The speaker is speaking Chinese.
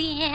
天